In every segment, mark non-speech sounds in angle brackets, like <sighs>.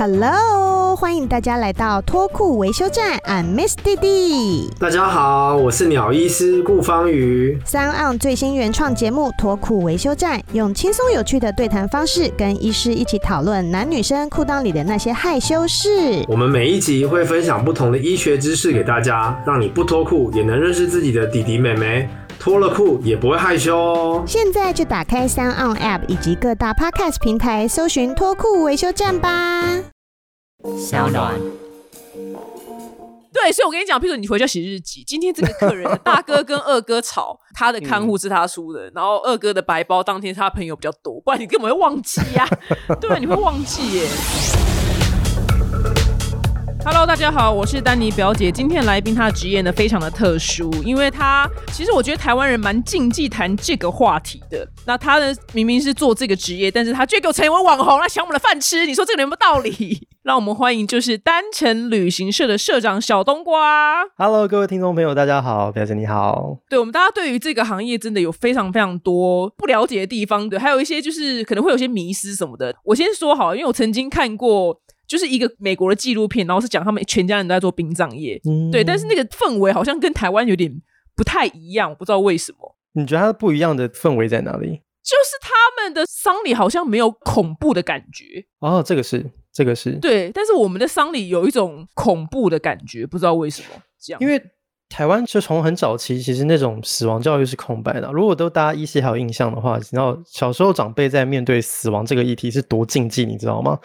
Hello，欢迎大家来到脱裤维修站，I'm Miss 弟弟。大家好，我是鸟医师顾方宇。三岸最新原创节目《脱裤维修站》，用轻松有趣的对谈方式，跟医师一起讨论男女生裤裆里的那些害羞事。我们每一集会分享不同的医学知识给大家，让你不脱裤也能认识自己的弟弟妹妹，脱了裤也不会害羞哦。现在就打开三岸 App 以及各大 Podcast 平台，搜寻《脱裤维修站》吧。小暖。对，所以我跟你讲，譬如你回家写日记，今天这个客人的大哥跟二哥吵，他的看护是他输的，然后二哥的白包当天他朋友比较多，不然你根本会忘记呀、对，你会忘记耶。Hello，大家好，我是丹尼表姐。今天的来宾他的职业呢非常的特殊，因为他其实我觉得台湾人蛮禁忌谈这个话题的。那他呢明明是做这个职业，但是他却给我成为网红，来抢我们的饭吃。你说这个人有没有道理？<laughs> 让我们欢迎就是单程旅行社的社长小冬瓜。Hello，各位听众朋友，大家好，表姐你好。对我们大家对于这个行业真的有非常非常多不了解的地方，对，还有一些就是可能会有些迷失什么的。我先说好了，因为我曾经看过。就是一个美国的纪录片，然后是讲他们全家人都在做殡葬业，嗯对，但是那个氛围好像跟台湾有点不太一样，我不知道为什么。你觉得它不一样的氛围在哪里？就是他们的丧礼好像没有恐怖的感觉，哦，这个是，这个是，对，但是我们的丧礼有一种恐怖的感觉，不知道为什么这样。因为台湾就从很早期，其实那种死亡教育是空白的。如果都大家依稀还有印象的话，你知道小时候长辈在面对死亡这个议题是多禁忌，你知道吗？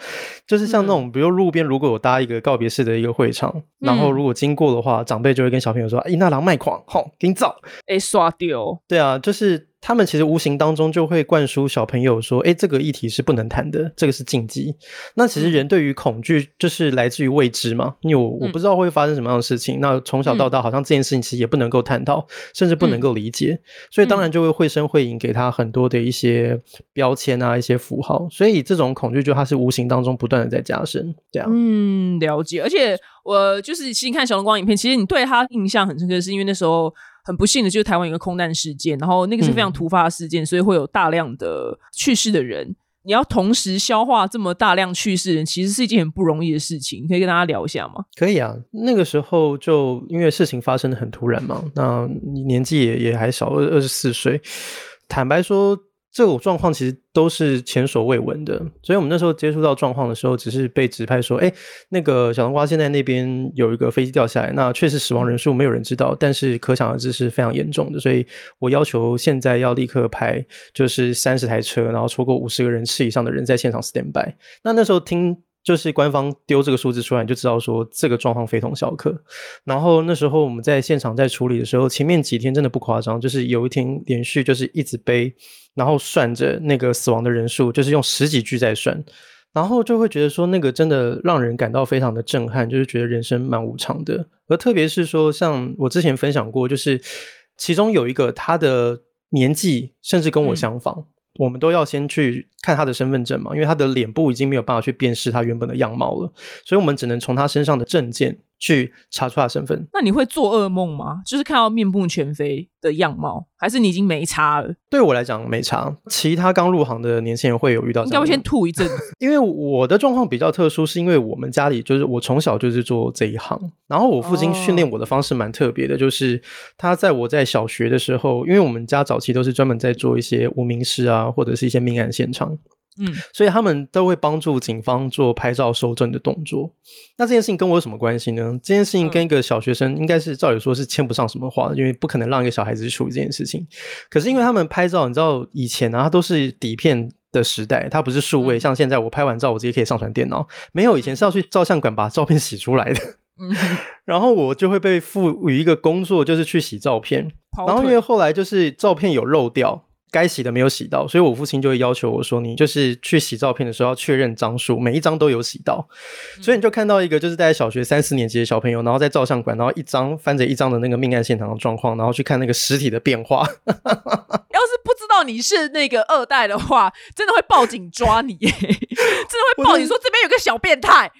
就是像那种，比如路边如果有搭一个告别式的一个会场，然后如果经过的话，长辈就会跟小朋友说：“哎，那狼卖狂，吼，给你走。”哎，刷掉，对啊，就是他们其实无形当中就会灌输小朋友说，哎，这个议题是不能谈的，这个是禁忌。那其实人对于恐惧就是来自于未知嘛，因为我我不知道会发生什么样的事情。那从小到大，好像这件事情其实也不能够探讨，甚至不能够理解，所以当然就会绘声绘影给他很多的一些标签啊，一些符号。所以这种恐惧就它是无形当中不断的在加深，这样。嗯，了解。而且我就是其实看小龙光影片，其实你对他印象很深刻，是因为那时候很不幸的就是台湾有一个空难事件，然后那个是非常嗯突发的事件，所以会有大量的去世的人。你要同时消化这么大量去世的人，其实是一件很不容易的事情。你可以跟大家聊一下吗？可以啊，那个时候就因为事情发生的很突然嘛，那你年纪也也还小，二二十四岁。坦白说，这种状况其实都是前所未闻的。所以我们那时候接触到状况的时候，只是被指派说，哎，那个小冬瓜现在那边有一个飞机掉下来，那确实死亡人数没有人知道，但是可想而知是非常严重的。所以我要求现在要立刻派，就是三十台车，然后超过五十个人次以上的人在现场 stand by。那那时候听。就是官方丢这个数字出来，你就知道说这个状况非同小可。然后那时候我们在现场在处理的时候，前面几天真的不夸张，就是有一天连续就是一直背，然后算着那个死亡的人数，就是用十几句在算，然后就会觉得说那个真的让人感到非常的震撼，就是觉得人生蛮无常的。而特别是说，像我之前分享过，就是其中有一个他的年纪甚至跟我相仿。我们都要先去看他的身份证嘛，因为他的脸部已经没有办法去辨识他原本的样貌了，所以我们只能从他身上的证件去查出他身份。那你会做噩梦吗？就是看到面目全非的样貌，还是你已经没差了？对我来讲没差，其他刚入行的年轻人会有遇到这样的。应该会先吐一阵子。因为我的状况比较特殊，是因为我们家里就是我从小就是做这一行，然后我父亲训练我的方式蛮特别的，就是他在我在小学的时候，因为我们家早期都是专门在做一些无名尸啊，或者是一些命案现场。嗯，所以他们都会帮助警方做拍照收证的动作。那这件事情跟我有什么关系呢？这件事情跟一个小学生应该是照理说是牵不上什么话的，因为不可能让一个小孩子去处理这件事情。可是因为他们拍照，你知道以前啊，它都是底片的时代，它不是数位，像现在我拍完照我直接可以上传电脑，没有以前是要去照相馆把照片洗出来的。嗯，<laughs> 然后我就会被赋予一个工作，就是去洗照片。然后因为后来就是照片有漏掉，该洗的没有洗到，所以我父亲就会要求我说，你就是去洗照片的时候要确认张数，每一张都有洗到。所以你就看到一个就是在小学三四年级的小朋友，然后在照相馆，然后一张翻着一张的那个命案现场的状况，然后去看那个尸体的变化。<laughs> 要是不知道你是那个二代的话，真的会报警抓你，<laughs> 真的会报警说这边有个小变态。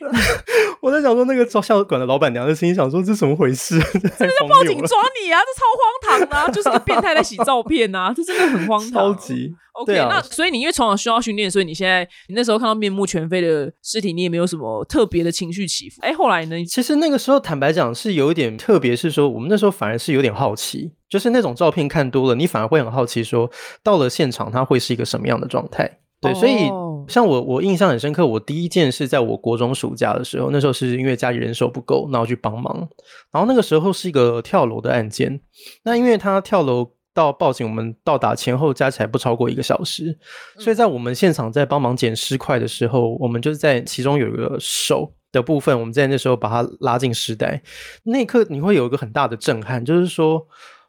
我在想说，那个照相馆的老板娘的心想说：“这怎么回事？” <laughs> 这就报警抓你啊！这超荒唐的、啊，就是个变态在洗照片啊！这真的很荒唐，超级。OK，、啊那所以你因为从小需要训练，所以你现在你那时候看到面目全非的尸体，你也没有什么特别的情绪起伏。哎，后来呢？其实那个时候，坦白讲是有一点特别，是说我们那时候反而是有点好奇，就是那种照片看多了，你反而会很好奇，说到了现场它会是一个什么样的状态。对，所以哦像我，我印象很深刻。我第一件事在我国中暑假的时候，那时候是因为家里人手不够，然后去帮忙。然后那个时候是一个跳楼的案件，那因为他跳楼到报警，我们到达前后加起来不超过一个小时，所以在我们现场在帮忙捡尸块的时候，我们就是在其中有一个手的部分，我们在那时候把它拉进尸袋，那一刻你会有一个很大的震撼，就是说。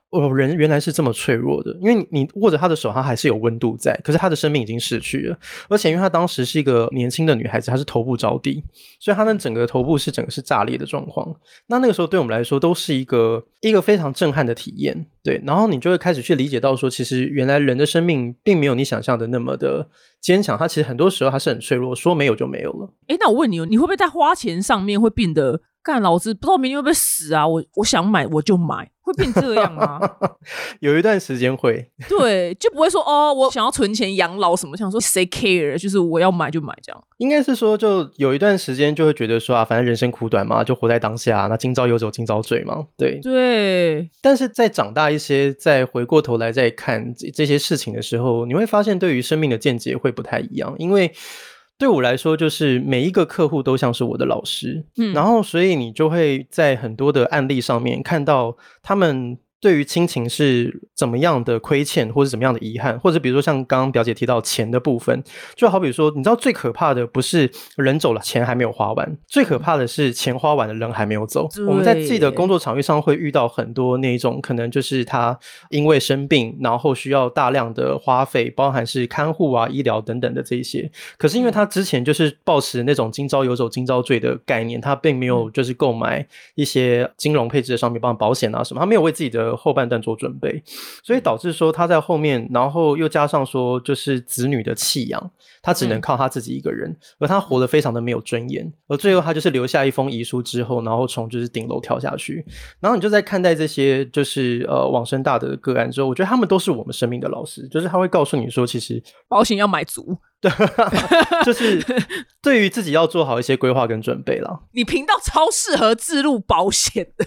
哦，人原来是这么脆弱的，因为你握着他的手，他还是有温度在，可是他的生命已经逝去了，而且因为她当时是一个年轻的女孩子，她是头部着地，所以她的整个头部是整个是炸裂的状况。那那个时候对我们来说都是一个一个非常震撼的体验，对。然后你就会开始去理解到说，其实原来人的生命并没有你想象的那么的坚强，它其实很多时候还是很脆弱，说没有就没有了。哎，那我问你，你会不会在花钱上面会变得干老子不知道明天会不会死啊？我我想买我就买，会变这样吗？<laughs> 有一段时间会，<laughs> 对，就不会说哦，我想要存钱养老什么，想说谁 care，就是我要买就买这样。应该是说，就有一段时间就会觉得说啊，反正人生苦短嘛，就活在当下，那今朝有酒今朝醉嘛，对。对，但是在长大一些，再回过头来再看这这些事情的时候，你会发现对于生命的见解会不太一样。因为对我来说，就是每一个客户都像是我的老师，嗯然后所以你就会在很多的案例上面看到他们。对于亲情是怎么样的亏欠，或者怎么样的遗憾，或者比如说像刚刚表姐提到钱的部分，就好比说，你知道最可怕的不是人走了，钱还没有花完，最可怕的是钱花完了，人还没有走。我们在自己的工作场域上会遇到很多那一种，可能就是他因为生病，然后需要大量的花费，包含是看护啊、医疗等等的这一些。可是因为他之前就是抱持那种今朝有酒今朝醉的概念，他并没有就是购买一些金融配置的商品，包括保险啊什么，他没有为自己的后半段做准备，所以导致说他在后面，然后又加上说就是子女的弃养，他只能靠他自己一个人，而他活得非常的没有尊严，而最后他就是留下一封遗书之后，然后从就是顶楼跳下去，然后你就在看待这些就是呃往生大德的个案之后，我觉得他们都是我们生命的老师，就是他会告诉你说，其实保险要买足。<laughs> 就是对于自己要做好一些规划跟准备啦。<laughs> 你频道超适合自入保险的，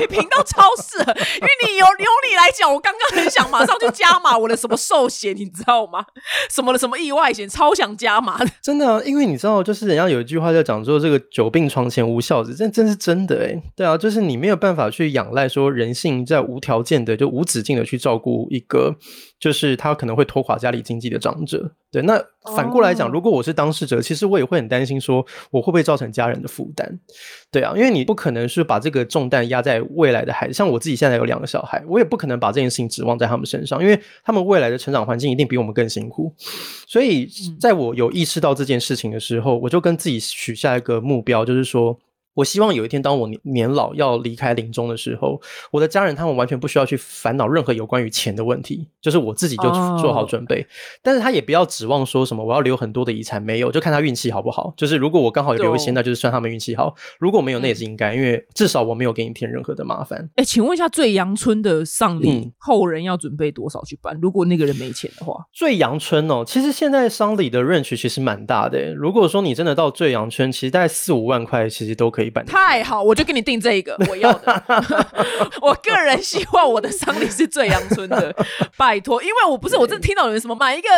你频道超适合，因为你有由你来讲，我刚刚很想马上就加码我的什么寿险，你知道吗？什么的什么意外险，超想加码的。真的啊，因为你知道，就是人家有一句话在讲说，这个久病床前无孝子，这真是真的哎。对啊，就是你没有办法去仰赖说人性在无条件的就无止境的去照顾一个，就是他可能会拖垮家里经济的长者。对，那反过来讲，哦如果我是当事者，其实我也会很担心说，我会不会造成家人的负担？对啊，因为你不可能是把这个重担压在未来的孩子，像我自己现在有两个小孩，我也不可能把这件事情指望在他们身上，因为他们未来的成长环境一定比我们更辛苦。所以，在我有意识到这件事情的时候，我就跟自己许下一个目标，就是说。我希望有一天，当我年年老要离开临终的时候，我的家人他们完全不需要去烦恼任何有关于钱的问题，就是我自己就哦做好准备。但是他也不要指望说什么我要留很多的遗产，没有，就看他运气好不好。就是如果我刚好有留一些，那就是算他们运气好；如果没有，那也是应该，因为至少我没有给你添任何的麻烦。哎，请问一下，最阳春的丧礼、嗯后人要准备多少去办？如果那个人没钱的话，最阳春哦，其实现在丧礼的 range 其实蛮大的。如果说你真的到最阳春，其实大概四五万块，其实都可以办。太好，我就给你定这一个 <laughs> 我要的。<laughs> 我个人希望我的丧礼是最阳春的，<laughs> 拜托，因为我不是我真的听到有人什么买一个。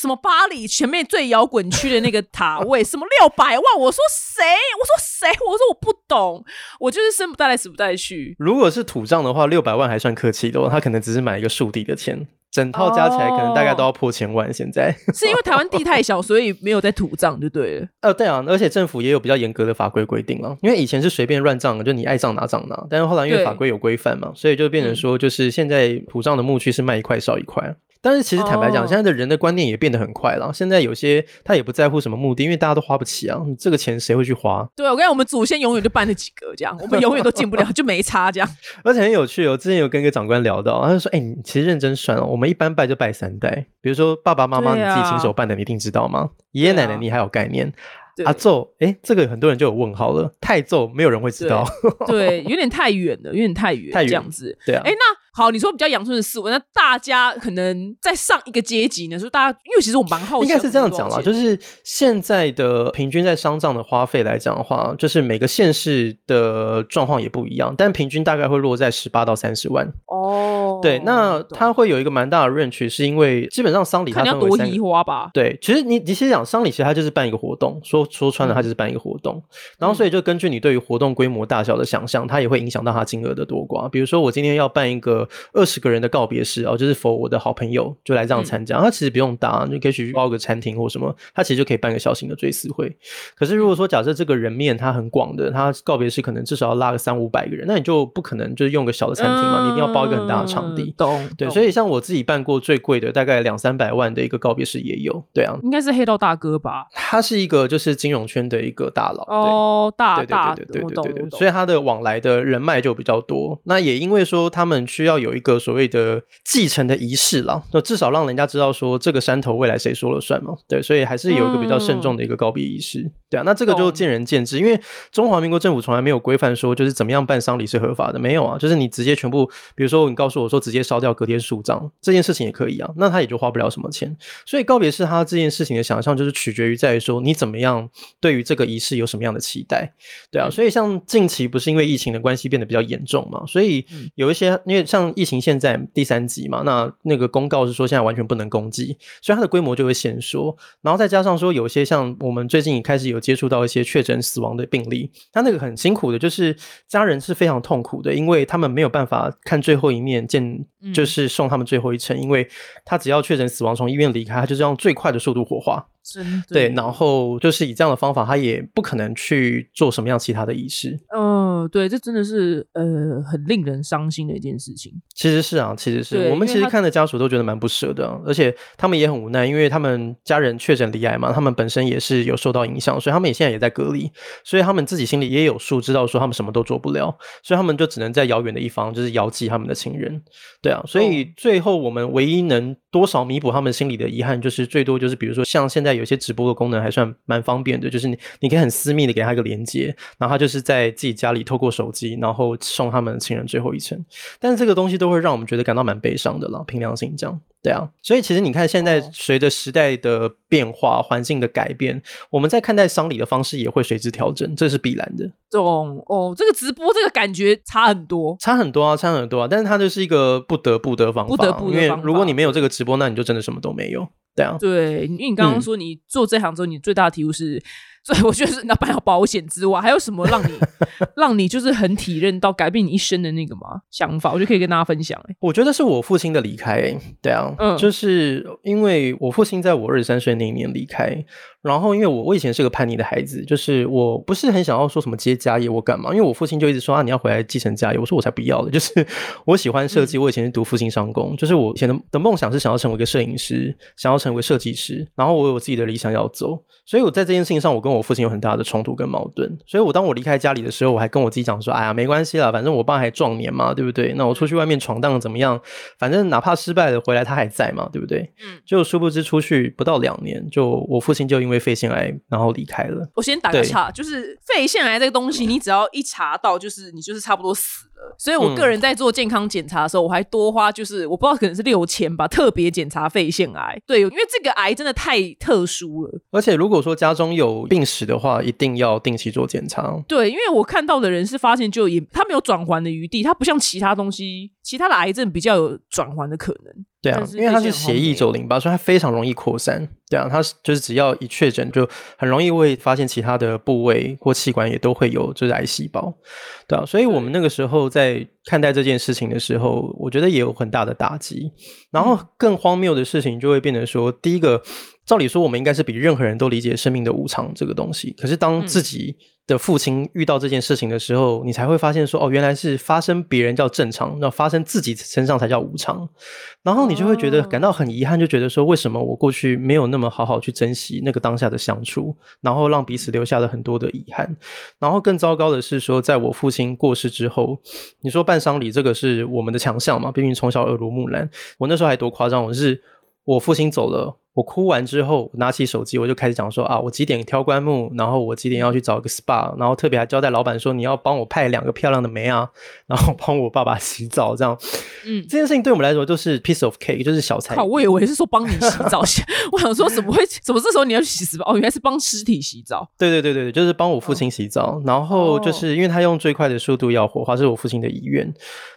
什么巴黎前面最摇滚区的那个塔位，什么六百万？我说谁？我说谁？我说我不懂，我就是生不带来死不带去。如果是土葬的话，六百万还算客气的、哦，他可能只是买一个树地的钱，整套加起来可能大概都要破千万。现在，<laughs> 是因为台湾地太小，所以没有在土葬就对了。呃，对啊，而且政府也有比较严格的法规规定了，因为以前是随便乱葬，就你爱葬哪葬哪，但是后来因为法规有规范嘛，所以就变成说，就是现在土葬的墓区是卖一块少一块。但是其实坦白讲，哦现在的人的观念也变得很快了。现在有些他也不在乎什么目的，因为大家都花不起啊，这个钱谁会去花？对我跟你讲，我们祖先永远就办了几个这样，我们永远都进不了，就没差这样。<laughs> 而且很有趣哦，之前有跟一个长官聊到，他就说：“哎、你其实认真算哦，我们一般拜就拜三代，比如说爸爸妈妈你自己亲手办的，你一定知道吗？爷爷奶奶你还有概念，对阿奏，哎，这个很多人就有问号了，太奏没有人会知道，对，有点太远了，有点太远，太远这样子。对啊哎，，那好，你说比较阳春的思维，那大家可能在上一个阶级呢，说大家，因为其实我蛮好奇，应该是这样讲啦，了，就是现在的平均在丧葬的花费来讲的话，就是每个县市的状况也不一样，但平均大概会落在十八到三十万。哦，对，那懂它会有一个蛮大的 range，是因为基本上丧礼它多移花吧。对，其实你你先讲丧礼，其实它就是办一个活动，说说穿了，它就是办一个活动。然后所以就根据你对于活动规模大小的想象，它也会影响到它金额的多寡。比如说我今天要办一个二十个人的告别式哦，就是否我的好朋友就来这样参加，它其实不用大，你可以去包个餐厅或什么，它其实就可以办个小型的追思会。可是如果说假设这个人面它很广的，它告别式可能至少要拉个三五百个人，那你就不可能就是用个小的餐厅嘛，你一定要包一个很大的场地嗯。懂？对，所以像我自己办过最贵的，大概两三百万的一个告别式也有。对啊，应该是黑道大哥吧？他是一个就是金融圈的一个大佬。哦，大对。对大，对对对对对对，所以他的往来的人脉就比较多。那也因为说他们需要有一个所谓的继承的仪式啦，那至少让人家知道说这个山头未来谁说了算嘛。对，所以还是有一个比较慎重的一个告别仪式。对啊，那这个就见仁见智，因为中华民国政府从来没有规范说就是怎么样办丧礼是合法的，没有啊，就是你直接全部，比如说你告诉我说直接烧掉隔天数张这件事情也可以啊，那他也就花不了什么钱。所以告别是他这件事情的想象就是取决于在于说你怎么样对于这个仪式有什么样的期待，对啊。所以像近期不是因为疫情的关系变得比较严重嘛，所以有一些因为像疫情现在第三级嘛，那那个公告是说现在完全不能攻击，所以它的规模就会限缩。然后再加上说有一些像我们最近也开始有接触到一些确诊死亡的病例，他那个很辛苦的，就是家人是非常痛苦的，因为他们没有办法看最后一面见，就是送他们最后一程，因为他只要确诊死亡从医院离开，他就是用最快的速度火化。真的对，然后就是以这样的方法，他也不可能去做什么样其他的仪式。嗯，对，这真的是呃很令人伤心的一件事情。其实是啊，其实是我们其实看的家属都觉得蛮不舍的啊，而且他们也很无奈，因为他们家人确诊离癌嘛，他们本身也是有受到影响，所以他们也现在也在隔离，所以他们自己心里也有数，知道说他们什么都做不了，所以他们就只能在遥远的一方就是遥寄他们的亲人，对啊，所以最后我们唯一能多少弥补他们心里的遗憾，就是最多就是比如说像现在有些直播的功能还算蛮方便的，就是你你可以很私密的给他一个连接，然后他就是在自己家里透过手机，然后送他们的亲人最后一程。但是这个东西都会让我们觉得感到蛮悲伤的了，凭良心讲，对啊。所以其实你看，现在哦随着时代的变化、环境的改变，我们在看待丧礼的方式也会随之调整，这是必然的。懂哦，这个直播这个感觉差很多。差很多啊，差很多啊，但是它就是一个不得不的方法，不得不的因为方法如果你没有这个直播，那你就真的什么都没有。对啊，对，因为你刚刚嗯。说你做这行之后，你最大的体悟是，所以我觉得是那办好保险之外，还有什么让你 <laughs> 让你就是很体认到改变你一生的那个吗？想法，我就可以跟大家分享、欸。我觉得是我父亲的离开、欸，对啊，嗯就是因为我父亲在我二十三岁那一年离开，然后因为我我以前是个叛逆的孩子，就是我不是很想要说什么接家业我干嘛，因为我父亲就一直说啊你要回来继承家业，我说我才不要的，就是 <laughs> 我喜欢设计，我以前是读复兴商工，就是我以前的的梦想是想要成为一个摄影师，想要成为设计师，然后我有自己的理想要走，所以我在这件事情上我跟我父亲有很大的冲突跟矛盾，所以我当我离开家里的时候，我还跟我自己讲说，哎呀没关系啦，反正我爸还壮年嘛，对不对？那我出去外面闯荡怎么样？反正哪怕失败了，回来他还在嘛，对不对？嗯，就殊不知出去不到两年，就我父亲就因为肺腺癌然后离开了。我先打个岔，就是肺腺癌这个东西，你只要一查到，就是你就是差不多死了。所以我个人在做健康检查的时候，我还多花就是我不知道可能是六千吧，特别检查肺腺癌。对，因为这个癌真的太特殊了。而且如果说家中有病史的话，一定要定期做检查。对，因为我看到的人是发现就也他没有转环的余地，他不像其他东西，其他的癌症比较有转环的可能。对啊因为它是肺腺血液好像没有走淋巴，所以它非常容易扩散。对啊，它就是只要一确诊，就很容易会发现其他的部位或器官也都会有就是癌细胞，对啊，所以我们那个时候在看待这件事情的时候，我觉得也有很大的打击。然后更荒谬的事情就会变成说，第一个，照理说我们应该是比任何人都理解生命的无常这个东西，可是当自己的父亲遇到这件事情的时候，你才会发现说，哦，原来是发生别人叫正常，那发生自己身上才叫无常。然后你就会觉得感到很遗憾，就觉得说，为什么我过去没有那么好好去珍惜那个当下的相处，然后让彼此留下了很多的遗憾。然后更糟糕的是说，在我父亲过世之后，你说办丧礼这个是我们的强项嘛？毕竟从小耳濡目染，我那时候还多夸张，我是我父亲走了。我哭完之后，拿起手机，我就开始讲说啊，我几点挑棺木，然后我几点要去找个 SPA，然后特别还交代老板说，你要帮我派两个漂亮的妹啊，然后帮我爸爸洗澡，这样，嗯，这件事情对我们来说就是 piece of cake，就是小菜。好，我以为是说帮你洗澡，<laughs> 我想说怎么会，怎么这时候你要去洗 SPA？哦，原来是帮尸体洗澡。对对对对对，就是帮我父亲洗澡，然后就是因为他用最快的速度要火化，是我父亲的遗愿。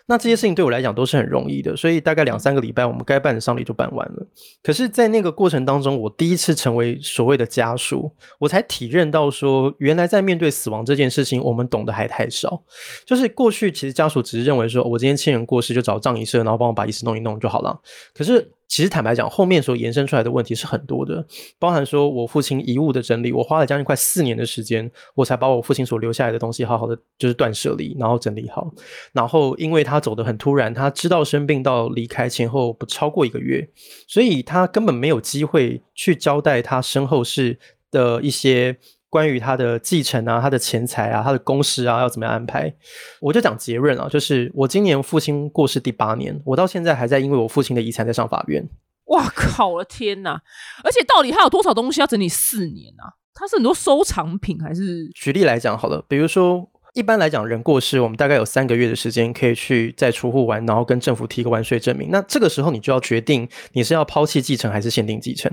那这些事情对我来讲都是很容易的，所以大概两三个礼拜，我们该办的丧礼就办完了。可是，在那个过程当中，我第一次成为所谓的家属，我才体认到说，原来在面对死亡这件事情，我们懂得还太少。就是过去，其实家属只是认为说，我今天亲人过世，就找葬仪社，然后帮我把仪式弄一弄就好了。可是。其实坦白讲，后面所延伸出来的问题是很多的，包含说我父亲遗物的整理，我花了将近快四年的时间，我才把我父亲所留下来的东西好好的就是断舍离，然后整理好。然后因为他走的很突然，他知道生病到离开前后不超过一个月，所以他根本没有机会去交代他身后事的一些。关于他的继承啊，他的钱财啊，他的公司啊，要怎么样安排？我就讲结论啊，就是我今年父亲过世第八年，我到现在还在因为我父亲的遗产在上法院。哇靠！我的天哪！而且到底他有多少东西要整理四年啊？他是很多收藏品还是？举例来讲好了，比如说。一般来讲，人过世，我们大概有三个月的时间可以去再出户完，然后跟政府提个完税证明。那这个时候，你就要决定你是要抛弃继承还是限定继承。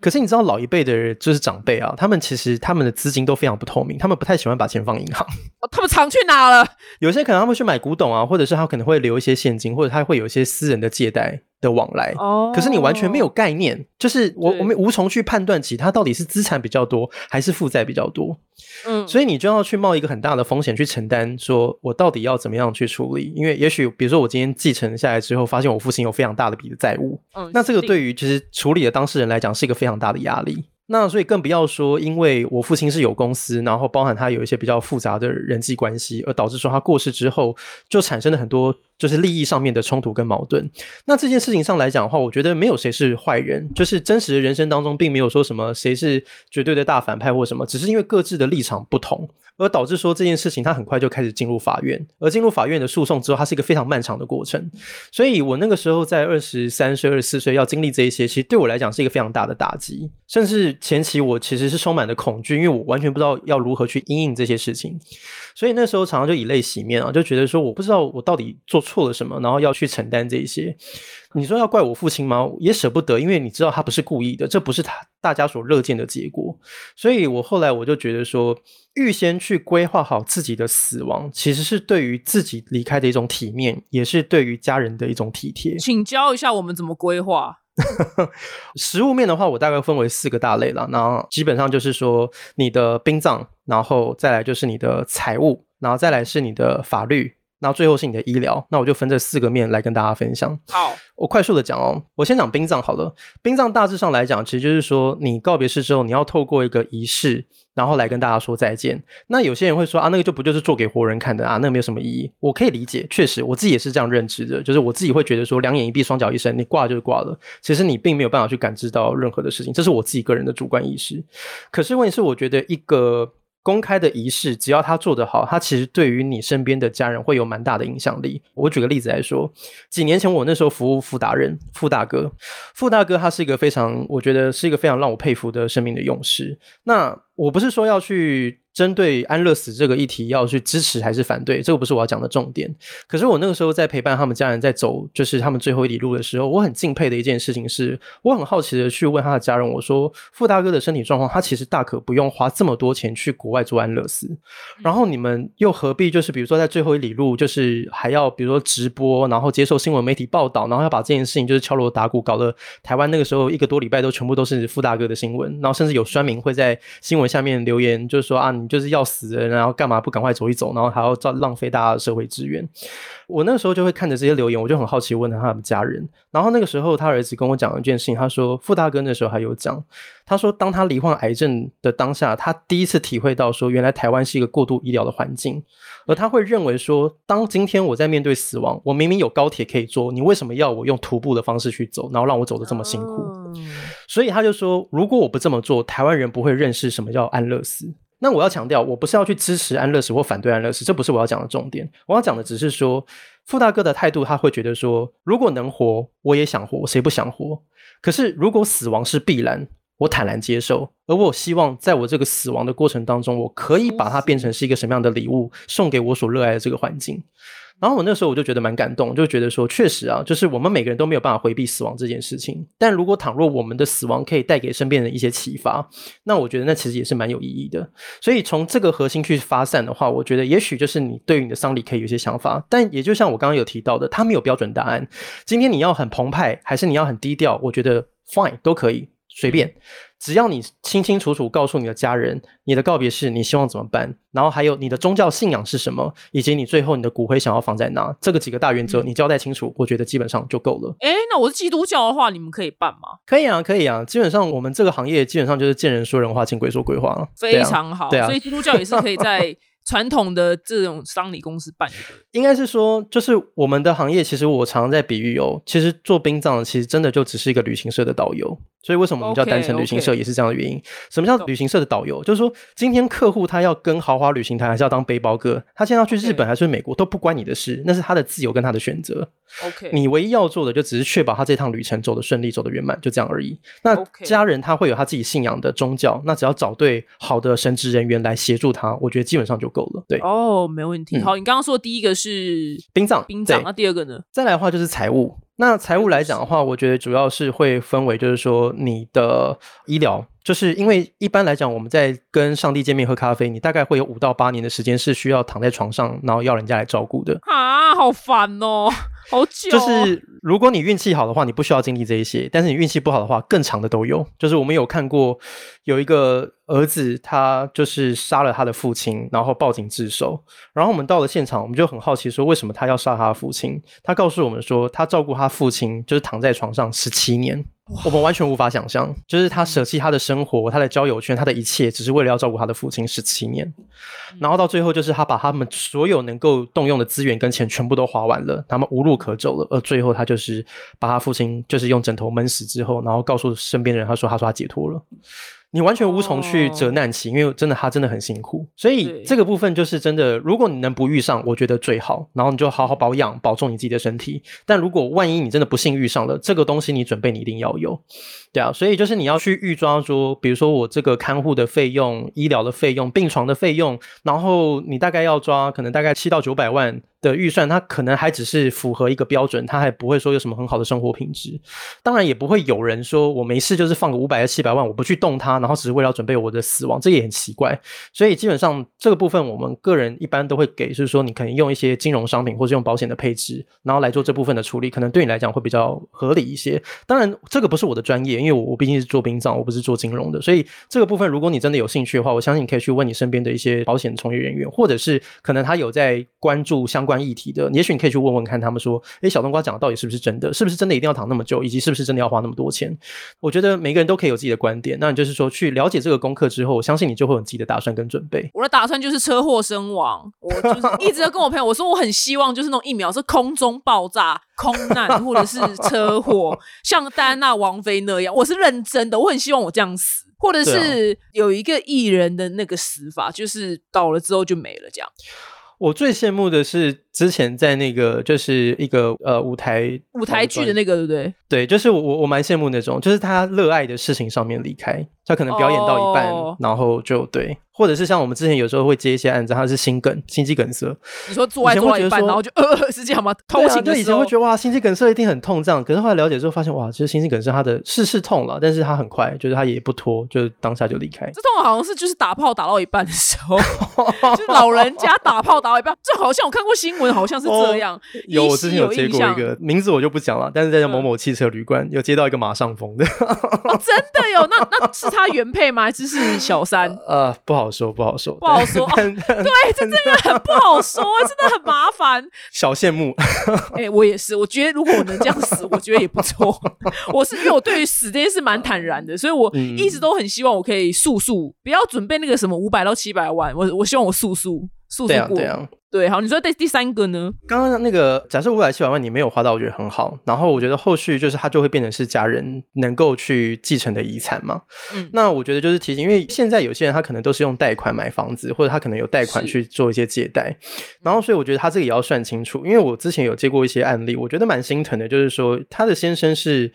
可是你知道，老一辈的人就是长辈啊，他们其实他们的资金都非常不透明，他们不太喜欢把钱放银行。<laughs> 他们藏去哪了？有些可能他们去买古董啊，或者是他可能会留一些现金，或者他会有一些私人的借贷。的往来，哦可是你完全没有概念，就是我我们无从去判断起它到底是资产比较多还是负债比较多，嗯，所以你就要去冒一个很大的风险去承担，说我到底要怎么样去处理？因为也许比如说我今天继承下来之后，发现我父亲有非常大的笔的债务，嗯，那这个对于其实处理的当事人来讲是一个非常大的压力。那所以更不要说，因为我父亲是有公司，然后包含他有一些比较复杂的人际关系，而导致说他过世之后就产生了很多。就是利益上面的冲突跟矛盾。那这件事情上来讲的话，我觉得没有谁是坏人，就是真实的人生当中并没有说什么谁是绝对的大反派或什么，只是因为各自的立场不同，而导致说这件事情它很快就开始进入法院，而进入法院的诉讼之后，它是一个非常漫长的过程。所以我那个时候在二十三岁、二十四岁要经历这一些，其实对我来讲是一个非常大的打击，甚至前期我其实是充满了恐惧，因为我完全不知道要如何去应应这些事情。所以那时候常常就以泪洗面啊，就觉得说我不知道我到底做错了什么，然后要去承担这些。你说要怪我父亲吗？也舍不得，因为你知道他不是故意的，这不是他大家所乐见的结果。所以我后来我就觉得说，预先去规划好自己的死亡，其实是对于自己离开的一种体面，也是对于家人的一种体贴。请教一下我们怎么规划。<laughs> 食物面的话，我大概分为四个大类了。那基本上就是说，你的殡葬，然后再来就是你的财务，然后再来是你的法律，然后最后是你的医疗。那我就分这四个面来跟大家分享。好，我快速的讲哦。我先讲殡葬好了。殡葬大致上来讲，其实就是说，你告别式之后，你要透过一个仪式。然后来跟大家说再见。那有些人会说啊，那个就不就是做给活人看的啊？那个没有什么意义。我可以理解，确实我自己也是这样认知的。就是我自己会觉得说，两眼一闭，双脚一伸，你挂就是挂了。其实你并没有办法去感知到任何的事情，这是我自己个人的主观意识。可是问题是，我觉得一个公开的仪式，只要他做得好，他其实对于你身边的家人会有蛮大的影响力。我举个例子来说，几年前我那时候服务傅达人、傅大哥，傅大哥他是一个非常，我觉得是一个非常让我佩服的生命的勇士。那我不是说要去。针对安乐死这个议题，要去支持还是反对，这个不是我要讲的重点。可是我那个时候在陪伴他们家人在走，就是他们最后一里路的时候，我很敬佩的一件事情是，我很好奇的去问他的家人，我说：“傅大哥的身体状况，他其实大可不用花这么多钱去国外做安乐死，然后你们又何必就是比如说在最后一里路，就是还要比如说直播，然后接受新闻媒体报道，然后要把这件事情就是敲锣打鼓，搞得台湾那个时候一个多礼拜都全部都是傅大哥的新闻，然后甚至有酸民会在新闻下面留言，就是说啊。”你就是要死人，然后干嘛不赶快走一走，然后还要造浪费大家的社会资源。我那个时候就会看着这些留言，我就很好奇，问他他们家人。然后那个时候他儿子跟我讲了一件事情，他说傅大哥那时候还有讲，他说当他罹患癌症的当下，他第一次体会到说，原来台湾是一个过度医疗的环境，而他会认为说，当今天我在面对死亡，我明明有高铁可以坐，你为什么要我用徒步的方式去走，然后让我走的这么辛苦？所以他就说，如果我不这么做，台湾人不会认识什么叫安乐死。那我要强调，我不是要去支持安乐死或反对安乐死，这不是我要讲的重点。我要讲的只是说，傅大哥的态度，他会觉得说，如果能活，我也想活，谁不想活？可是如果死亡是必然，我坦然接受。而我希望，在我这个死亡的过程当中，我可以把它变成是一个什么样的礼物，送给我所热爱的这个环境。然后我那时候我就觉得蛮感动，就觉得说，确实啊，就是我们每个人都没有办法回避死亡这件事情。但如果倘若我们的死亡可以带给身边人一些启发，那我觉得那其实也是蛮有意义的。所以从这个核心去发散的话，我觉得也许就是你对于你的丧礼可以有些想法。但也就像我刚刚有提到的，它没有标准答案。今天你要很澎湃，还是你要很低调？我觉得 fine 都可以。随便，只要你清清楚楚告诉你的家人，你的告别式你希望怎么办，然后还有你的宗教信仰是什么，以及你最后你的骨灰想要放在哪，这个几个大原则你交代清楚，我觉得基本上就够了。哎，那我是基督教的话，你们可以办吗？可以啊，可以啊。基本上我们这个行业基本上就是见人说人话，见鬼说鬼话非常好。对啊，所以基督教也是可以在。<laughs> 传统的这种丧礼公司办的，应该是说，就是我们的行业，其实我常常在比喻哦，其实做殡葬的其实真的就只是一个旅行社的导游。所以为什么我们叫单程旅行社，也是这样的原因。什么叫旅行社的导游？就是说，今天客户他要跟豪华旅行团，还是要当背包客？他现在要去日本还是美国，都不关你的事，那是他的自由跟他的选择。OK，你唯一要做的就只是确保他这趟旅程走得顺利，走得圆满，就这样而已。那家人他会有他自己信仰的宗教，那只要找对好的神职人员来协助他，我觉得基本上就够了。对，哦，没问题。好，你刚刚说第一个是殡葬，殡葬，那第二个呢？再来的话就是财务。那财务来讲的话，我觉得主要是会分为，就是说你的医疗，就是因为一般来讲，我们在跟上帝见面喝咖啡，你大概会有五到八年的时间是需要躺在床上，然后要人家来照顾的。啊，好烦哦，好久。就是如果你运气好的话，你不需要经历这一些；但是你运气不好的话，更长的都有。就是我们有看过有一个。儿子他就是杀了他的父亲，然后报警自首。然后我们到了现场，我们就很好奇说，为什么他要杀他的父亲？他告诉我们说，他照顾他父亲就是躺在床上十七年。我们完全无法想象，就是他舍弃他的生活、他的交友圈、他的一切，只是为了要照顾他的父亲十七年。然后到最后，就是他把他们所有能够动用的资源跟钱全部都花完了，他们无路可走了。而最后，他就是把他父亲就是用枕头闷死之后，然后告诉身边的人，他说：“他说他解脱了。”你完全无从去责难其，因为真的他真的很辛苦，所以这个部分就是真的。如果你能不遇上，我觉得最好，然后你就好好保养，保重你自己的身体。但如果万一你真的不幸遇上了，这个东西你准备你一定要有，对啊。所以就是你要去预抓说，比如说我这个看护的费用、医疗的费用、病床的费用，然后你大概要抓可能大概七到九百万。的预算，它可能还只是符合一个标准，它还不会说有什么很好的生活品质。当然，也不会有人说我没事就是放个五百、七百万，我不去动它，然后只是为了准备我的死亡，这也很奇怪。所以基本上这个部分，我们个人一般都会给，就是说你可能用一些金融商品或者用保险的配置，然后来做这部分的处理，可能对你来讲会比较合理一些。当然，这个不是我的专业，因为我我毕竟是做殡葬，我不是做金融的，所以这个部分如果你真的有兴趣的话，我相信你可以去问你身边的一些保险从业人员，或者是可能他有在关注相关议题的，也许你可以去问问看他们说，诶，小冬瓜讲的到底是不是真的？是不是真的一定要躺那么久，以及是不是真的要花那么多钱？我觉得每个人都可以有自己的观点。那你就是说，去了解这个功课之后，我相信你就会有自己的打算跟准备。我的打算就是车祸身亡。我就是一直在跟我朋友我说，我很希望就是那种疫苗是空中爆炸、空难或者是车祸，<laughs> 像戴安娜王妃那样。我是认真的，我很希望我这样死，或者是有一个艺人的那个死法，就是倒了之后就没了这样。我最羡慕的是之前在那个就是一个呃舞台舞台剧的那个，对不对？对，就是我我蛮羡慕那种，就是他热爱的事情上面离开，他可能表演到一半，哦然后就对，或者是像我们之前有时候会接一些案子，他是心梗、心肌梗塞，你说做爱做到一半，然后就呃是这样吗？<laughs> 偷情的时候就以前会觉得哇，心肌梗塞一定很痛这样，可是后来了解之后发现哇，其实心肌梗塞他的是是痛了，但是他很快，就是他也不拖，就是当下就离开。这种好像是就是打炮打到一半的时候，<laughs> 就是老人家打炮打到一半，这好像我看过新闻，好像是这样。哦有，我之前有接过一个名字我就不讲了，但是在某嗯某汽车旅馆有接到一个马上风的，哦，真的有？那那是他原配吗？还是是小三？<laughs> 呃，不好说，不好说，不好说对，这真的很不好说，真的很麻烦。<laughs> 小羡慕。哎、我也是，我觉得如果我能这样死，我觉得也不错。<laughs> 我是因为我对于死这件事蛮坦然的，所以我嗯一直都很希望我可以速速，不要准备那个什么五百到七百万，我我希望我速速速速对啊，过。对啊。对好，你说第第三个呢？刚刚那个假设五百七百万你没有花到，我觉得很好。然后我觉得后续就是它就会变成是家人能够去继承的遗产嘛。嗯那我觉得就是提醒，因为现在有些人他可能都是用贷款买房子，或者他可能有贷款去做一些借贷。然后所以我觉得他这个也要算清楚，因为我之前有接过一些案例，我觉得蛮心疼的，就是说他的先生是。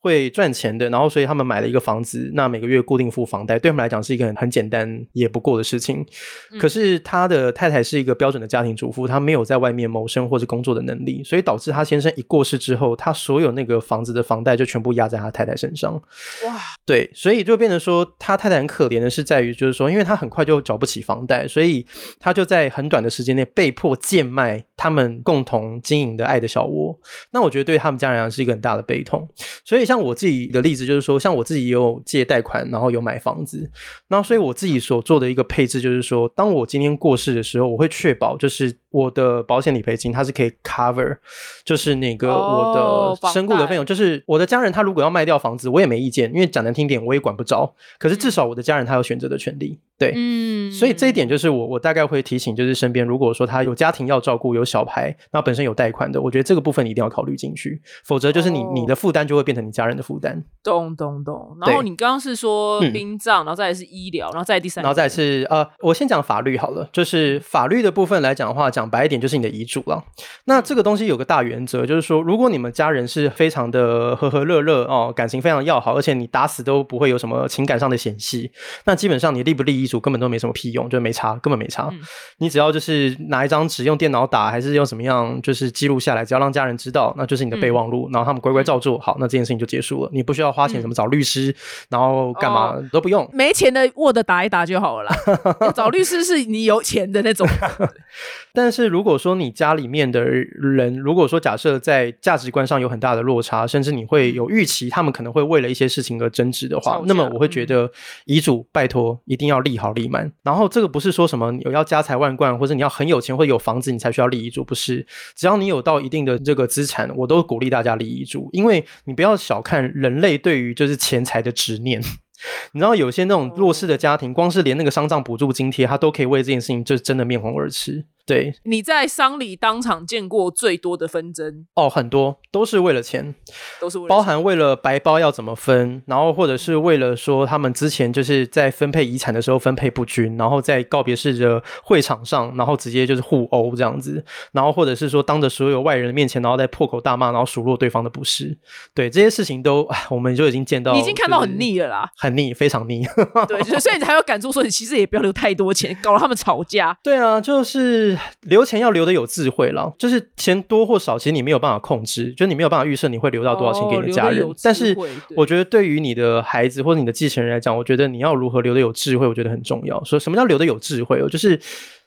会赚钱的，然后所以他们买了一个房子，那每个月固定付房贷，对他们来讲是一个很很简单也不过的事情。嗯可是他的太太是一个标准的家庭主妇，她没有在外面谋生或者工作的能力，所以导致他先生一过世之后，他所有那个房子的房贷就全部压在他太太身上。哇，对，所以就变成说，他太太很可怜的是在于，就是说，因为他很快就缴不起房贷，所以他就在很短的时间内被迫贱卖他们共同经营的爱的小窝。那我觉得对他们家人来讲是一个很大的悲痛。所以像我自己的例子就是说，像我自己也有借贷款，然后有买房子，那所以我自己所做的一个配置就是说，当我今天过世的时候，我会确保就是我的保险理赔金它是可以 cover，就是那个我哦的身故的费用，房就是我的家人他如果要卖掉房子，我也没意见，因为讲难听点我也管不着，可是至少我的家人他有选择的权利，对。嗯，所以这一点就是我我大概会提醒，就是身边如果说他有家庭要照顾，有小孩，那本身有贷款的，我觉得这个部分你一定要考虑进去，否则就是你、哦。你的负担就会变成你家人的负担。懂懂懂。然后你刚刚是说嗯。殡葬，然后再来是医疗，然后再来第三，然后再来是呃，我先讲法律好了，就是法律的部分来讲的话，讲白一点就是你的遗嘱了。那这个东西有个大原则，就是说，如果你们家人是非常的和和乐乐哦，感情非常要好，而且你打死都不会有什么情感上的嫌隙，那基本上你立不立遗嘱根本都没什么屁用，就没差，根本没差。嗯你只要就是拿一张纸用电脑打，还是用什么样，就是记录下来，只要让家人知道，那就是你的备忘录，然后他们乖乖照做好，那这件事情就结束了。你不需要花钱什么找律师，然后干嘛、哦都不用。没钱的 Word 打一打就好了啦。<laughs> 找律师是你有钱的那种。<laughs> 但是如果说你家里面的人，如果说假设在价值观上有很大的落差，甚至你会有预期，他们可能会为了一些事情而争执的话那么我会觉得遗嘱拜托一定要立好立满。然后这个不是说什么你有要家财万贯，或者你要很有钱或有房子你才需要立遗嘱，不是。只要你有到一定的这个资产，我都鼓励大家立遗嘱，因为你不要小看人类对于就是钱财的执念。<laughs> 你知道有些那种弱势的家庭，光是连那个丧葬补助津贴，他都可以为这件事情就真的面红耳赤。对，你在丧礼当场见过最多的纷争，哦，很多都是为了钱，都是为了包含为了白包要怎么分，然后或者是为了说他们之前就是在分配遗产的时候分配不均，然后在告别式的会场上，然后直接就是互殴这样子，然后或者是说当着所有外人的面前，然后再破口大骂，然后数落对方的不是，对这些事情都，唉 <sighs> 我们就已经见到，已经看到很腻了啦。很腻，非常腻。对，就是所以你才有感触说，你其实也不要留太多钱，搞得他们吵架。对啊，就是留钱要留的有智慧了，就是钱多或少，其实你没有办法控制，就是你没有办法预设你会留到多少钱给你的家人。但是我觉得对于你的孩子或者你的继承人来讲，我觉得你要如何留的有智慧，我觉得很重要。说什么叫留的有智慧哦，就是。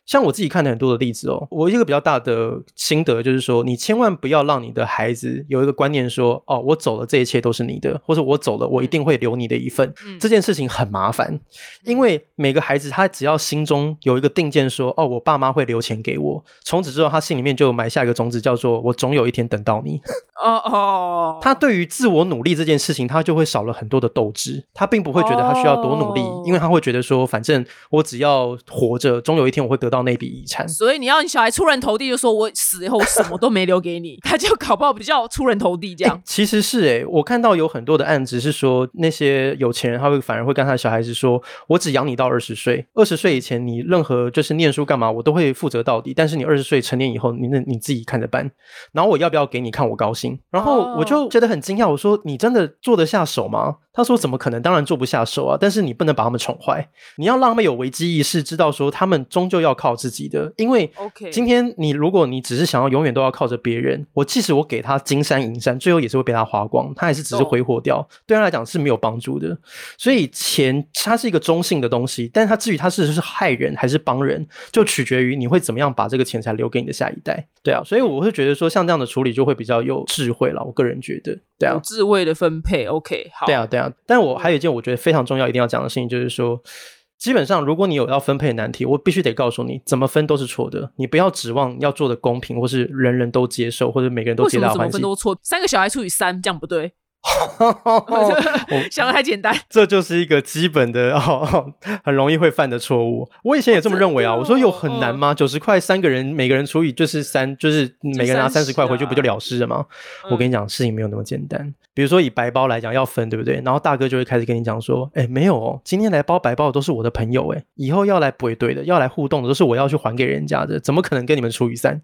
像我自己看的很多的例子哦，我一个比较大的心得就是说，你千万不要让你的孩子有一个观念说，哦，我走了，这一切都是你的，或者我走了，我一定会留你的一份。嗯。这件事情很麻烦，因为每个孩子他只要心中有一个定见说，哦，我爸妈会留钱给我，从此之后他心里面就埋下一个种子，叫做我总有一天等到你。<laughs> 哦哦，他对于自我努力这件事情，他就会少了很多的斗志，他并不会觉得他需要多努力，哦因为他会觉得说，反正我只要活着，终有一天我会得到那笔遗产。所以你要你小孩出人头地，就说我死以后什么都没留给你，<laughs> 他就搞不好比较出人头地这样。其实是诶、我看到有很多的案子是说，那些有钱人他会反而会跟他的小孩子说：“我只养你到二十岁，二十岁以前你任何就是念书干嘛，我都会负责到底。但是你二十岁成年以后，你那你自己看着办。然后我要不要给你看我高兴？”然后我就觉得很惊讶，我说：“你真的做得下手吗？”他说：“怎么可能？当然做不下手啊！但是你不能把他们宠坏，你要让他们有危机意识，知道说他们终究要靠自己的。因为 OK 今天你如果你只是想要永远都要靠着别人，我即使我给他金山银山，最后也是会被他花光，他还是只是挥霍掉，对他来讲是没有帮助的。所以钱它是一个中性的东西，但是它至于它是不是害人还是帮人，就取决于你会怎么样把这个钱财留给你的下一代。对啊，所以我会觉得说像这样的处理就会比较有智慧了。我个人觉得，对啊有，智慧的分配，OK，好，对啊，对啊。但我还有一件我觉得非常重要一定要讲的事情，就是说，基本上如果你有要分配的难题，我必须得告诉你，怎么分都是错的。你不要指望要做的公平，或是人人都接受，或者每个人都为什么怎么皆大欢喜。分都错？三个小孩除以三，这样不对，我想的太简单。这就是一个基本的哦，<laughs> 很容易会犯的错误。我以前也这么认为啊，我说有很难吗？九十块三个人，每个人除以就是三，就是每个人拿三十块回去，啊不就了事了吗？我嗯跟你讲，事情没有那么简单。比如说以白包来讲，要分对不对？然后大哥就会开始跟你讲说，哎，没有哦，今天来包白包的都是我的朋友，哎，以后要来不会对的，要来互动的都是我要去还给人家的，怎么可能跟你们除以三？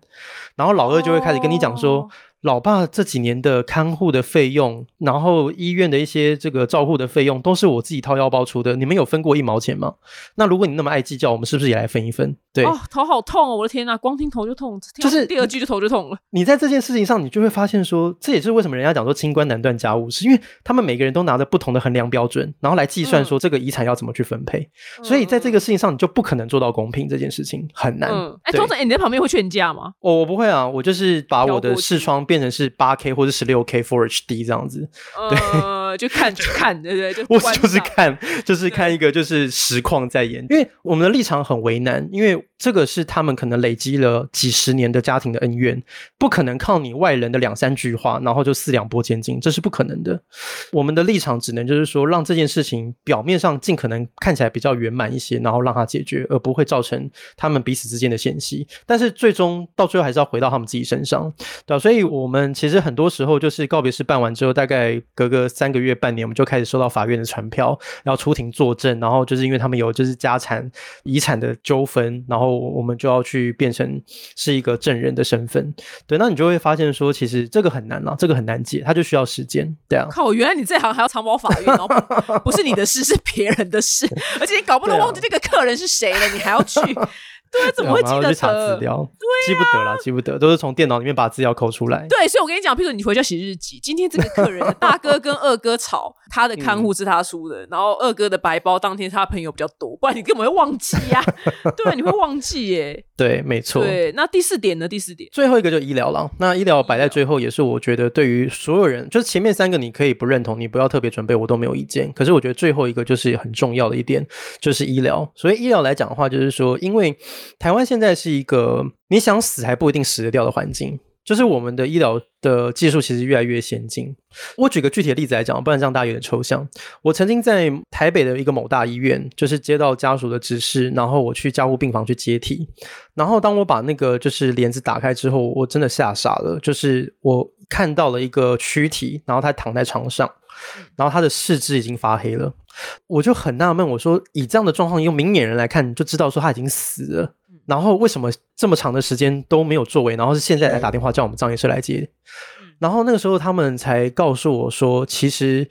然后老二就会开始跟你讲说。哦老爸这几年的看护的费用，然后医院的一些这个照护的费用，都是我自己掏腰包出的。你们有分过一毛钱吗？那如果你那么爱计较，我们是不是也来分一分？对，哦，头好痛哦！我的天呐，光听头就痛，就是第二句就头就痛了。你在这件事情上，你就会发现说，这也是为什么人家讲说清官难断家务事，因为他们每个人都拿着不同的衡量标准，然后来计算说这个遗产要怎么去分配。所以在这个事情上，你就不可能做到公平，这件事情很难。嗯，哎，对通常哎你在旁边会劝架吗？我我不会啊，我就是把我的视窗变成是八 K 或者十六 K Full HD 这样子。呃，<laughs> 就看就看，对不对？就 <laughs> 我就是看，就是看一个就是实况在演，因为我们的立场很为难，因为这个是他们可能累积了几十年的家庭的恩怨，不可能靠你外人的两三句话，然后就四两拨千斤，这是不可能的。我们的立场只能就是说，让这件事情表面上尽可能看起来比较圆满一些，然后让它解决，而不会造成他们彼此之间的嫌隙。但是最终到最后还是要回到他们自己身上，对啊，所以我我们其实很多时候就是告别式办完之后，大概隔个三个月、半年，我们就开始收到法院的传票，要出庭作证，然后就是因为他们有就是家产、遗产的纠纷，然后我们就要去变成是一个证人的身份。对，那你就会发现说，其实这个很难了，这个很难解，它就需要时间。对啊，靠，原来你这行还要藏保法院，然后不是你的事，<laughs> 是别人的事，而且你搞不懂忘记这个客人是谁了，你还要去，<laughs> 对啊，怎么会记得查资得？料？记不得啦，记不得，都是从电脑里面把资料抠出来。对，所以我跟你讲，譬如你回家写日记，今天这个客人大哥跟二哥吵，他的看护是他出的，然后二哥的白包当天他朋友比较多，不然你根本会忘记呀、<laughs> 对啊，你会忘记耶。对，没错。对，那第四点呢？第四点，最后一个就医疗了，那医疗摆在最后，也是我觉得对于所有人，就是前面三个你可以不认同，你不要特别准备，我都没有意见。可是我觉得最后一个就是很重要的一点，就是医疗。所以医疗来讲的话，就是说，因为台湾现在是一个你想死还不一定死得掉的环境。就是我们的医疗的技术其实越来越先进。我举个具体的例子来讲，不然这样大家有点抽象。我曾经在台北的一个某大医院，就是接到家属的指示，然后我去加护病房去接替。然后当我把那个就是帘子打开之后，我真的吓傻了，就是我看到了一个躯体，然后他躺在床上，然后他的四肢已经发黑了。我就很纳闷，我说以这样的状况，用明眼人来看，就知道说他已经死了。然后为什么这么长的时间都没有作为？然后是现在来打电话叫我们葬仪社来接。然后那个时候他们才告诉我说，其实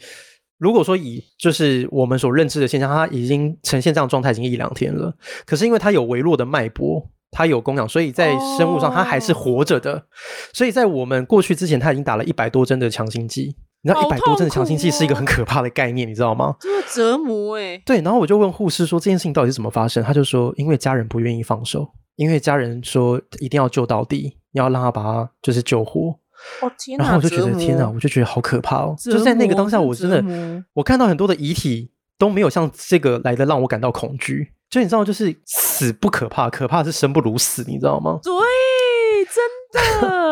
如果说以就是我们所认知的现象，他已经呈现这样状态已经一两天了。可是因为他有微弱的脉搏，他有供氧，所以在生物上他还是活着的。所以在我们过去之前，他已经打了一百多针的强心剂。你知道好一百多针的强心剂是一个很可怕的概念，你知道吗？这个折磨哎、对，然后我就问护士说这件事情到底是怎么发生，他就说因为家人不愿意放手，因为家人说一定要救到底，要让他把他就是救活。哦天然后我就觉得天哪，我就觉得好可怕哦！折就在那个当下，我真的我看到很多的遗体都没有像这个来的让我感到恐惧。就你知道，就是死不可怕，可怕的是生不如死，你知道吗？对，真的。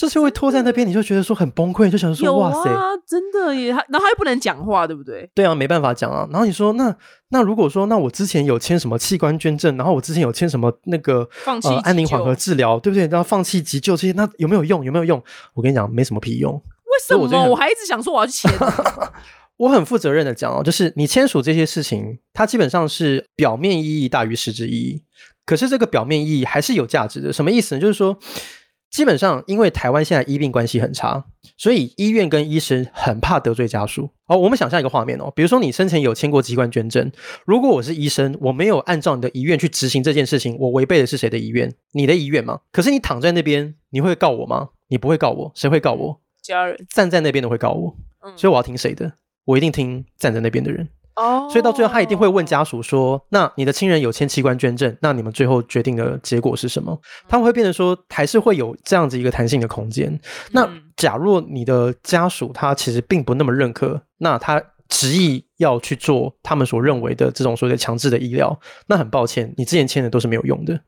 就是会拖在那边，你就觉得说很崩溃，就想说有哇塞，啊，真的耶，他然后他又不能讲话，对不对？对啊，没办法讲啊。然后你说那那如果说那我之前有签什么器官捐赠，然后我之前有签什么那个放弃呃安宁缓和治疗，对不对？然后放弃急救这些，那有没有用？有没有用？我跟你讲，没什么屁用。为什么？我还一直想说我要去签，<laughs> 我很负责任的讲哦，就是你签署这些事情，它基本上是表面意义大于实质意义。可是这个表面意义还是有价值的，什么意思呢？就是说，基本上因为台湾现在医病关系很差，所以医院跟医生很怕得罪家属。哦，我们想象一个画面哦，比如说你生前有签过器官捐赠，如果我是医生，我没有按照你的遗愿去执行这件事情，我违背的是谁的遗愿？你的遗愿吗？可是你躺在那边，你会告我吗？你不会告我，谁会告我？家人站在那边的会告我，嗯所以我要听谁的？我一定听站在那边的人。哦，所以到最后，他一定会问家属说：“那你的亲人有签器官捐赠，那你们最后决定的结果是什么？”他们会变成说，还是会有这样子一个弹性的空间。那嗯假若你的家属他其实并不那么认可，那他执意要去做他们所认为的这种所谓的强制的医疗，那很抱歉，你之前签的都是没有用的。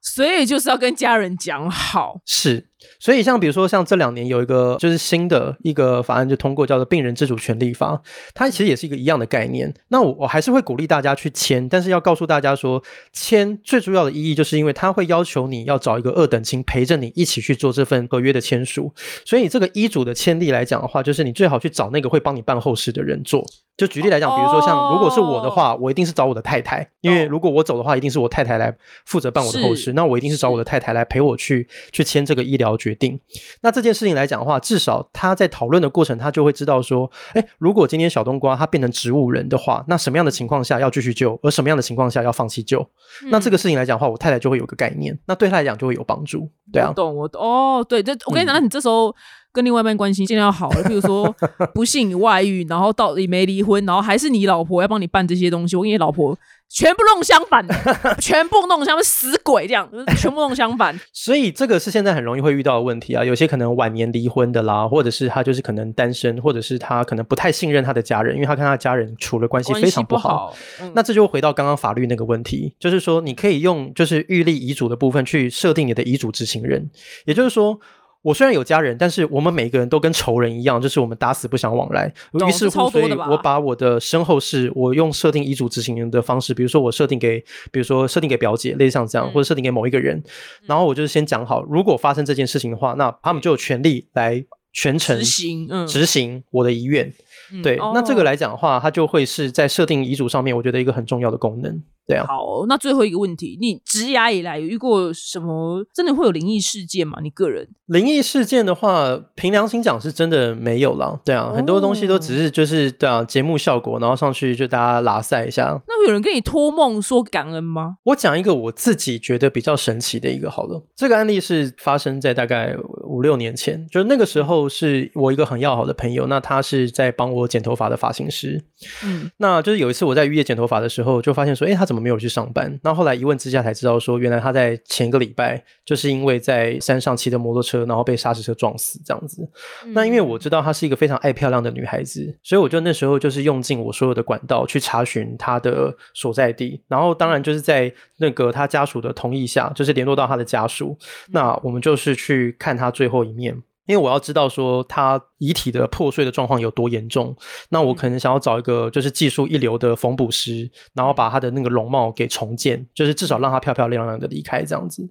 所以就是要跟家人讲好，是，所以像比如说像这两年有一个就是新的一个法案就通过，叫做《病人自主权利法》，它其实也是一个一样的概念。那我我还是会鼓励大家去签，但是要告诉大家说，签最主要的意义就是因为它会要求你要找一个二等亲陪着你一起去做这份合约的签署。所以这个医嘱的签立来讲的话，就是你最好去找那个会帮你办后事的人做。就举例来讲，比如说像如果是我的话，我一定是找我的太太，因为如果我走的话，一定是我太太来负责办我的后事，那我一定是找我的太太来陪我去去签这个医疗决定。那这件事情来讲的话，至少他在讨论的过程，他就会知道说，哎，如果今天小冬瓜他变成植物人的话，那什么样的情况下要继续救，而什么样的情况下要放弃救？那这个事情来讲的话，我太太就会有个概念，那对他来讲就会有帮助。对啊我，懂，我懂哦，对，这我跟你讲，那你这时候跟另外一半关系尽量要好了，比如说 <laughs> 不幸你外遇，然后到底没离婚，然后还是你老婆要帮你办这些东西，我跟你老婆全部弄相反，<laughs> 全部弄相反，死鬼这样，全部弄相反。<laughs> 所以这个是现在很容易会遇到的问题啊。有些可能晚年离婚的啦，或者是他就是可能单身，或者是他可能不太信任他的家人，因为他跟他的家人处的关系非常不好。好，嗯那这就回到刚刚法律那个问题，就是说你可以用就是预立遗嘱的部分去设定你的遗嘱执行人，也就是说。我虽然有家人，但是我们每个人都跟仇人一样，就是我们打死不相往来。于是乎，所以我把我的身后事，我用设定遗嘱执行人的方式，比如说我设定给，比如说设定给表姐，类似像这样，嗯或者设定给某一个人，然后我就是先讲好，如果发生这件事情的话，那他们就有权利来全程执行，嗯，执行我的遗愿。嗯对，那这个哦来讲的话，它就会是在设定遗嘱上面，我觉得一个很重要的功能。对啊，好，那最后一个问题，你职涯以来有遇过什么真的会有灵异事件吗？你个人灵异事件的话，凭良心讲是真的没有啦。对啊，很多东西都只是就是对啊节目效果，然后上去就大家拉塞一下。那会有人跟你托梦说感恩吗？我讲一个我自己觉得比较神奇的一个好了，这个案例是发生在大概五六年前，就那个时候是我一个很要好的朋友，那他是在帮我剪头发的发型师，嗯，那就是有一次我在预约剪头发的时候，就发现说，哎，他怎么没有去上班？那后来一问之下才知道说，原来他在前个礼拜就是因为在山上骑的摩托车，然后被砂石车撞死这样子。那因为我知道她是一个非常爱漂亮的女孩子，所以我就那时候就是用尽我所有的管道去查询她的所在地，然后当然就是在那个她家属的同意下，就是联络到她的家属，那我们就是去看她最后一面。因为我要知道说他遗体的破碎的状况有多严重，那我可能想要找一个就是技术一流的缝补师，然后把他的那个容貌给重建，就是至少让他漂漂亮亮的离开这样子。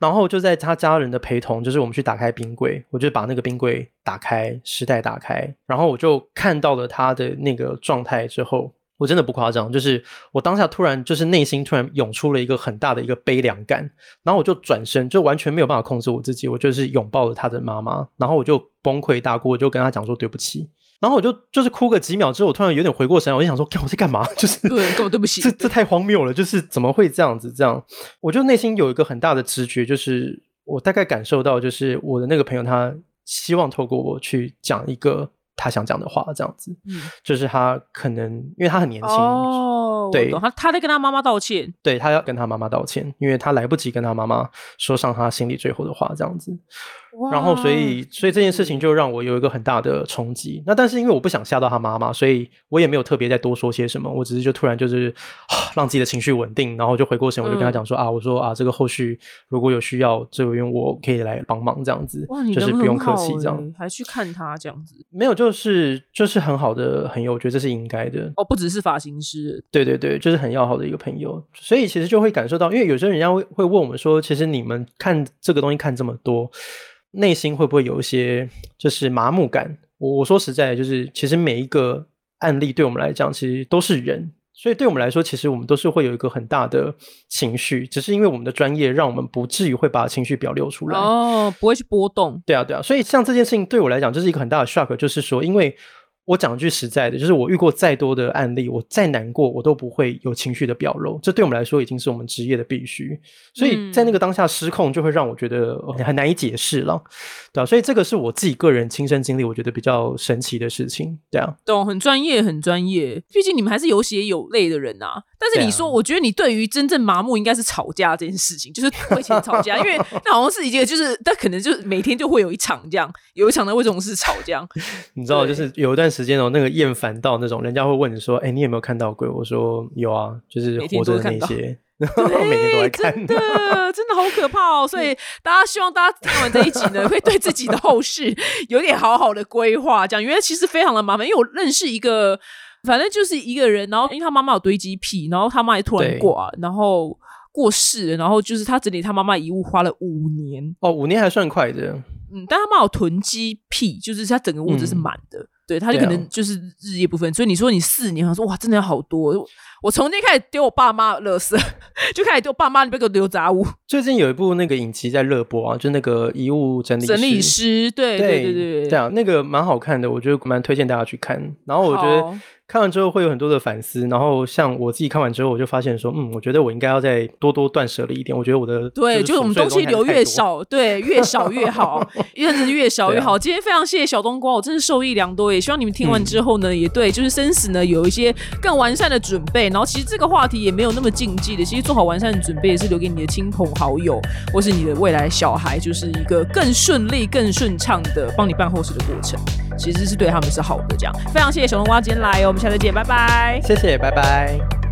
然后就在他家人的陪同，就是我们去打开冰柜，我就把那个冰柜打开，时代打开，然后我就看到了他的那个状态之后，我真的不夸张，就是我当下突然就是内心突然涌出了一个很大的一个悲凉感，然后我就转身，就完全没有办法控制我自己，我就是拥抱了他的妈妈，然后我就崩溃大哭，我就跟他讲说对不起。然后我就就是哭个几秒之后，我突然有点回过神来，我就想说，干我在干嘛？<laughs> 就是对，根本对不起这这太荒谬了，就是怎么会这样子？这样，我就内心有一个很大的直觉，就是我大概感受到，就是我的那个朋友他希望透过我去讲一个他想讲的话，这样子，嗯就是他可能因为他很年轻，哦，对他他在跟他妈妈道歉。对他要跟他妈妈道歉，因为他来不及跟他妈妈说上他心里最后的话，这样子。然后，所以，所以这件事情就让我有一个很大的冲击。那但是因为我不想吓到他妈妈，所以我也没有特别再多说些什么。我只是就突然就是、啊让自己的情绪稳定，然后就回过神，我就跟他讲说、啊，我说啊，这个后续如果有需要，这边我可以来帮忙这样子就是不用客气这样。欸还去看他这样子。没有，就是就是很好的朋友，我觉得这是应该的。哦，不只是发型师，对对对，就是很要好的一个朋友，所以其实就会感受到，因为有时候人家会会问我们说，其实你们看这个东西看这么多，内心会不会有一些就是麻木感？我我说实在，就是其实每一个案例对我们来讲，其实都是人，所以对我们来说，其实我们都是会有一个很大的情绪，只是因为我们的专业，让我们不至于会把情绪表露出来。哦，不会去波动。对啊，对啊，所以像这件事情对我来讲，就是一个很大的 shock，就是说，因为我讲句实在的，就是我遇过再多的案例，我再难过，我都不会有情绪的表露，这对我们来说已经是我们职业的必须。所以在那个当下失控，就会让我觉得呃很难以解释了，对啊，所以这个是我自己个人亲身经历，我觉得比较神奇的事情，对啊。懂，很专业，很专业。毕竟你们还是有血有泪的人啊。但是你说，我觉得你对于真正麻木，应该是吵架这件事情，就是为钱吵架，<laughs> 因为那好像是一个，就是但可能就是每天就会有一场这样，有一场的为什么是吵架。<laughs> 你知道，就是有一段时间哦，那个厌烦到那种，人家会问你说：“哎，你有没有看到鬼？”我说：“有啊，就是活着的那些，<laughs> 每天都在看。真的真的好可怕哦！所以大家希望大家听完这一集呢，会对自己的后事有点好好的规划，这样，因为其实非常的麻烦。因为我认识一个，反正就是一个人，然后因为他妈妈有堆积癖，然后他妈也突然挂，然后过世了，然后就是他整理他妈妈遗物花了五年，哦，五年还算快的，嗯，但他妈有囤积癖，就是他整个屋子是嗯满的，对，他就可能就是日夜不分。所以你说你四年，他说哇，真的有好多。我从今天开始丢我爸妈的垃圾，就开始丢爸妈，那边给我丢杂物。最近有一部那个影集在热播啊，就那个遗物整理整理师，对对对对对啊，那个蛮好看的，我觉得蛮推荐大家去看。然后我觉得看完之后会有很多的反思，然后像我自己看完之后，我就发现说，嗯，我觉得我应该要再多多断舍离一点。我觉得我的对，就就是我们东西留越，少，对，越少越好，<laughs> 越是越少越好。今天非常谢谢小冬瓜，我真是受益良多，也希望你们听完之后呢，也对就是生死呢有一些更完善的准备。然后其实这个话题也没有那么禁忌的，其实做好完善的准备也是留给你的亲朋好友或是你的未来小孩，就是一个更顺利、更顺畅的帮你办后事的过程，其实是对他们是好的。这样，非常谢谢小冬瓜今天来哦，我们下次见，拜拜。谢谢，拜拜。